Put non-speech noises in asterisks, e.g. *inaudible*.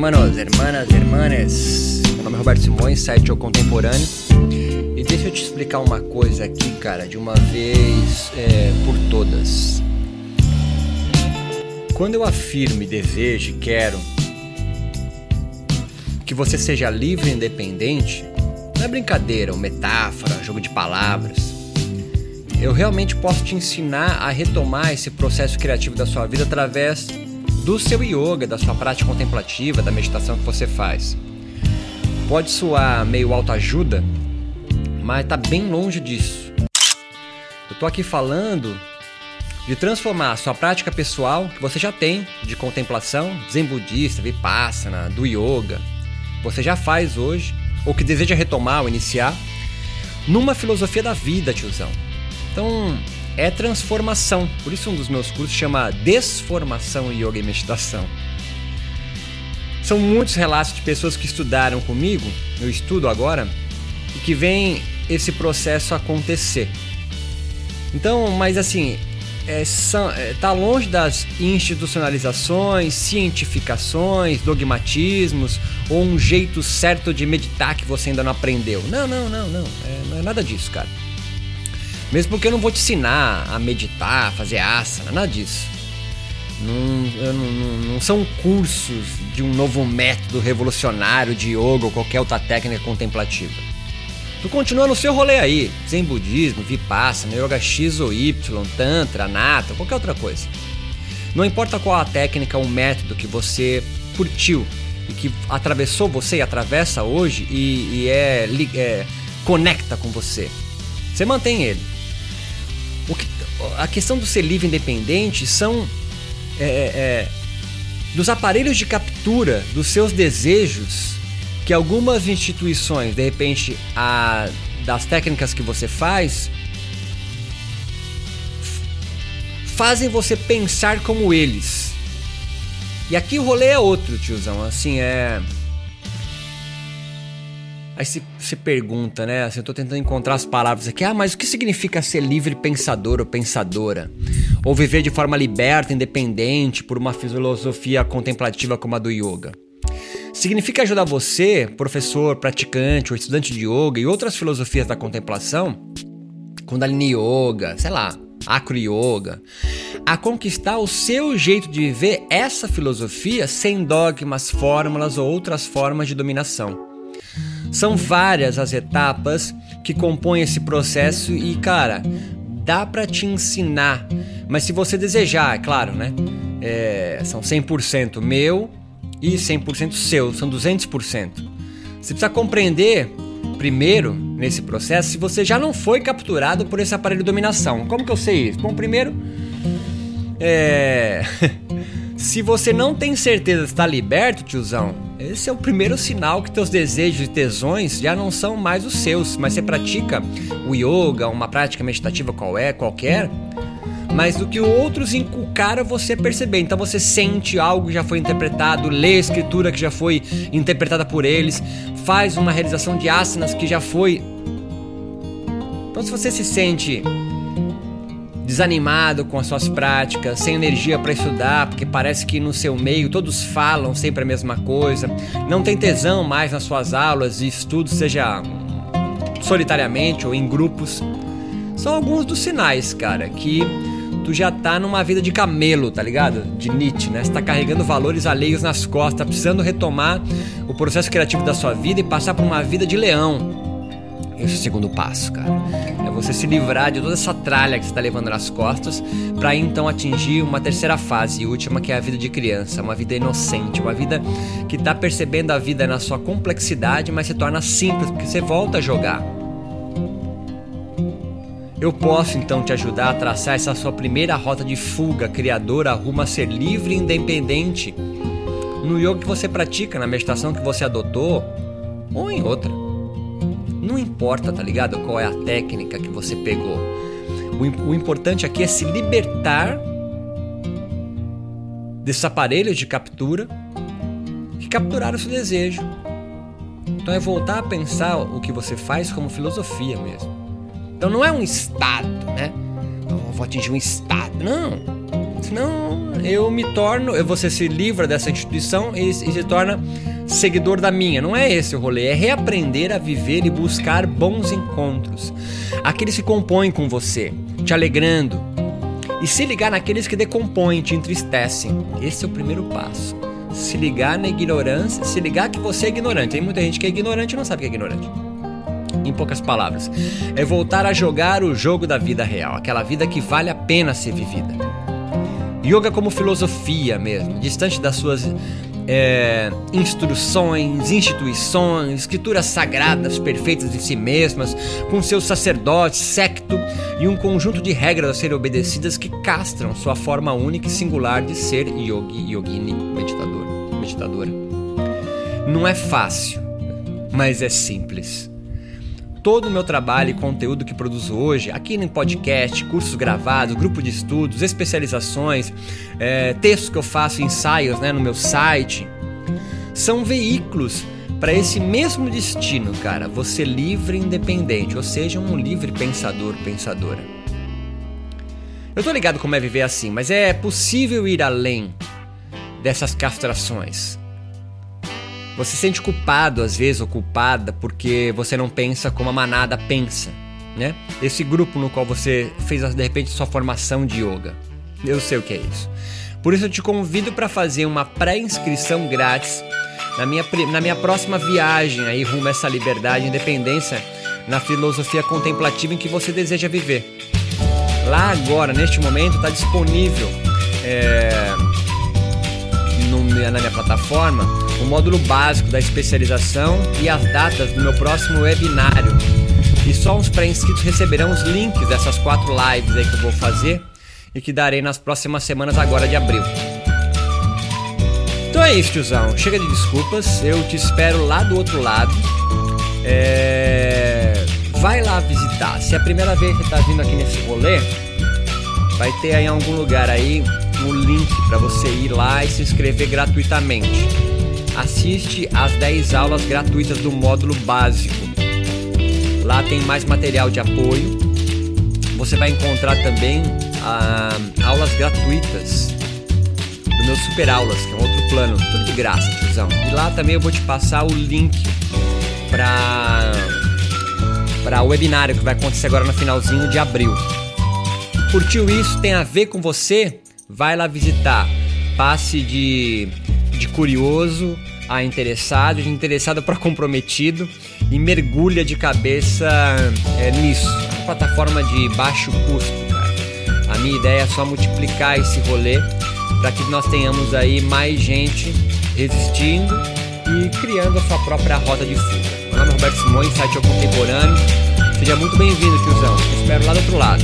hermanos, hermanas, hermanas. Meu nome é Roberto Simões, site O Contemporâneo. E deixa eu te explicar uma coisa aqui, cara, de uma vez é, por todas. Quando eu afirmo desejo e quero que você seja livre e independente, não é brincadeira, ou metáfora, jogo de palavras. Eu realmente posso te ensinar a retomar esse processo criativo da sua vida através do seu yoga, da sua prática contemplativa, da meditação que você faz. Pode soar meio autoajuda, mas está bem longe disso. Eu estou aqui falando de transformar a sua prática pessoal, que você já tem, de contemplação, zen budista, vipassana, do yoga, você já faz hoje, ou que deseja retomar ou iniciar, numa filosofia da vida, tiozão. Então, é transformação. Por isso um dos meus cursos chama Desformação Yoga e Meditação. São muitos relatos de pessoas que estudaram comigo, eu estudo agora, e que veem esse processo acontecer. Então, mas assim, é, são, é, tá longe das institucionalizações, cientificações, dogmatismos ou um jeito certo de meditar que você ainda não aprendeu. Não, não, não, não. É, não é nada disso, cara. Mesmo porque eu não vou te ensinar a meditar, fazer asana, nada disso. Não, não, não, não, são cursos de um novo método revolucionário de yoga ou qualquer outra técnica contemplativa. Tu continua no seu rolê aí, Zen budismo, Vipassana, Yoga X ou Y, Tantra, Nata, qualquer outra coisa. Não importa qual a técnica ou método que você curtiu e que atravessou você e atravessa hoje e, e é, é, conecta com você. Você mantém ele. Que, a questão do ser livre independente são é, é, dos aparelhos de captura dos seus desejos que algumas instituições, de repente, a, das técnicas que você faz, fazem você pensar como eles. E aqui o rolê é outro, tiozão. Assim, é. Aí se, pergunta, né? Assim, eu tô tentando encontrar as palavras aqui. Ah, mas o que significa ser livre pensador ou pensadora? Ou viver de forma liberta, independente, por uma filosofia contemplativa como a do yoga? Significa ajudar você, professor, praticante ou estudante de yoga e outras filosofias da contemplação, Kundalini Yoga, sei lá, Acro Yoga, a conquistar o seu jeito de viver essa filosofia sem dogmas, fórmulas ou outras formas de dominação. São várias as etapas que compõem esse processo e, cara, dá para te ensinar. Mas se você desejar, é claro, né? É, são 100% meu e 100% seu, são 200%. Você precisa compreender primeiro nesse processo se você já não foi capturado por esse aparelho de dominação. Como que eu sei isso? Bom, primeiro, é... *laughs* se você não tem certeza de estar liberto, tiozão, esse é o primeiro sinal que teus desejos e tesões já não são mais os seus, mas você pratica o yoga, uma prática meditativa qual é, qualquer, mas do que outros inculcaram você perceber. Então você sente algo que já foi interpretado, lê a escritura que já foi interpretada por eles, faz uma realização de asanas que já foi. Então se você se sente desanimado com as suas práticas, sem energia para estudar, porque parece que no seu meio todos falam sempre a mesma coisa, não tem tesão mais nas suas aulas e estudos, seja solitariamente ou em grupos. São alguns dos sinais, cara, que tu já tá numa vida de camelo, tá ligado? De Nietzsche, né? Você tá carregando valores alheios nas costas, tá precisando retomar o processo criativo da sua vida e passar por uma vida de leão esse segundo passo, cara. É você se livrar de toda essa tralha que você está levando nas costas para então atingir uma terceira fase e última que é a vida de criança, uma vida inocente, uma vida que está percebendo a vida na sua complexidade, mas se torna simples porque você volta a jogar. Eu posso então te ajudar a traçar essa sua primeira rota de fuga criadora rumo a ser livre e independente no yoga que você pratica, na meditação que você adotou ou em outra. Não importa, tá ligado? Qual é a técnica que você pegou. O, o importante aqui é se libertar desses aparelhos de captura que capturaram o seu desejo. Então é voltar a pensar o que você faz como filosofia mesmo. Então não é um estado, né? Eu vou atingir um estado. Não. Senão eu me torno, você se livra dessa instituição e, e se torna seguidor da minha. Não é esse o rolê, é reaprender a viver e buscar bons encontros. Aqueles que compõem com você, te alegrando. E se ligar naqueles que decompõem, te entristecem. Esse é o primeiro passo. Se ligar na ignorância, se ligar que você é ignorante. Tem muita gente que é ignorante e não sabe que é ignorante. Em poucas palavras, é voltar a jogar o jogo da vida real, aquela vida que vale a pena ser vivida. Yoga como filosofia mesmo, distante das suas é, instruções, instituições, escrituras sagradas perfeitas de si mesmas, com seus sacerdotes, secto e um conjunto de regras a serem obedecidas que castram sua forma única e singular de ser yogi, yogini, meditador, meditadora. Não é fácil, mas é simples todo o meu trabalho e conteúdo que produzo hoje, aqui no podcast, cursos gravados, grupo de estudos, especializações, é, textos que eu faço, ensaios né, no meu site, são veículos para esse mesmo destino, cara. Você livre e independente, ou seja, um livre pensador, pensadora. Eu tô ligado como é viver assim, mas é possível ir além dessas castrações. Você se sente culpado às vezes ou culpada porque você não pensa como a manada pensa, né? Esse grupo no qual você fez de repente sua formação de yoga. Eu sei o que é isso. Por isso eu te convido para fazer uma pré-inscrição grátis na minha, na minha próxima viagem aí rumo a essa liberdade independência na filosofia contemplativa em que você deseja viver. Lá agora, neste momento, está disponível é, no, na minha plataforma o módulo básico da especialização e as datas do meu próximo webinário. E só os pré-inscritos receberão os links dessas quatro lives aí que eu vou fazer e que darei nas próximas semanas agora de abril. Então é isso, tiozão. Chega de desculpas. Eu te espero lá do outro lado. É... Vai lá visitar. Se é a primeira vez que está vindo aqui nesse rolê, vai ter aí em algum lugar aí o link para você ir lá e se inscrever gratuitamente assiste às 10 aulas gratuitas do módulo básico. Lá tem mais material de apoio. Você vai encontrar também ah, aulas gratuitas do meu Super Aulas, que é um outro plano, tudo de graça, tiozão. E lá também eu vou te passar o link para para o webinário que vai acontecer agora no finalzinho de abril. Curtiu isso? Tem a ver com você? Vai lá visitar. Passe de de curioso a interessado, de interessado para comprometido e mergulha de cabeça é, nisso. Plataforma de baixo custo, cara. A minha ideia é só multiplicar esse rolê para que nós tenhamos aí mais gente resistindo e criando a sua própria rota de fuga. Meu nome é Roberto Simões, site é contemporâneo. Seja muito bem-vindo, tiozão. Te espero lá do outro lado.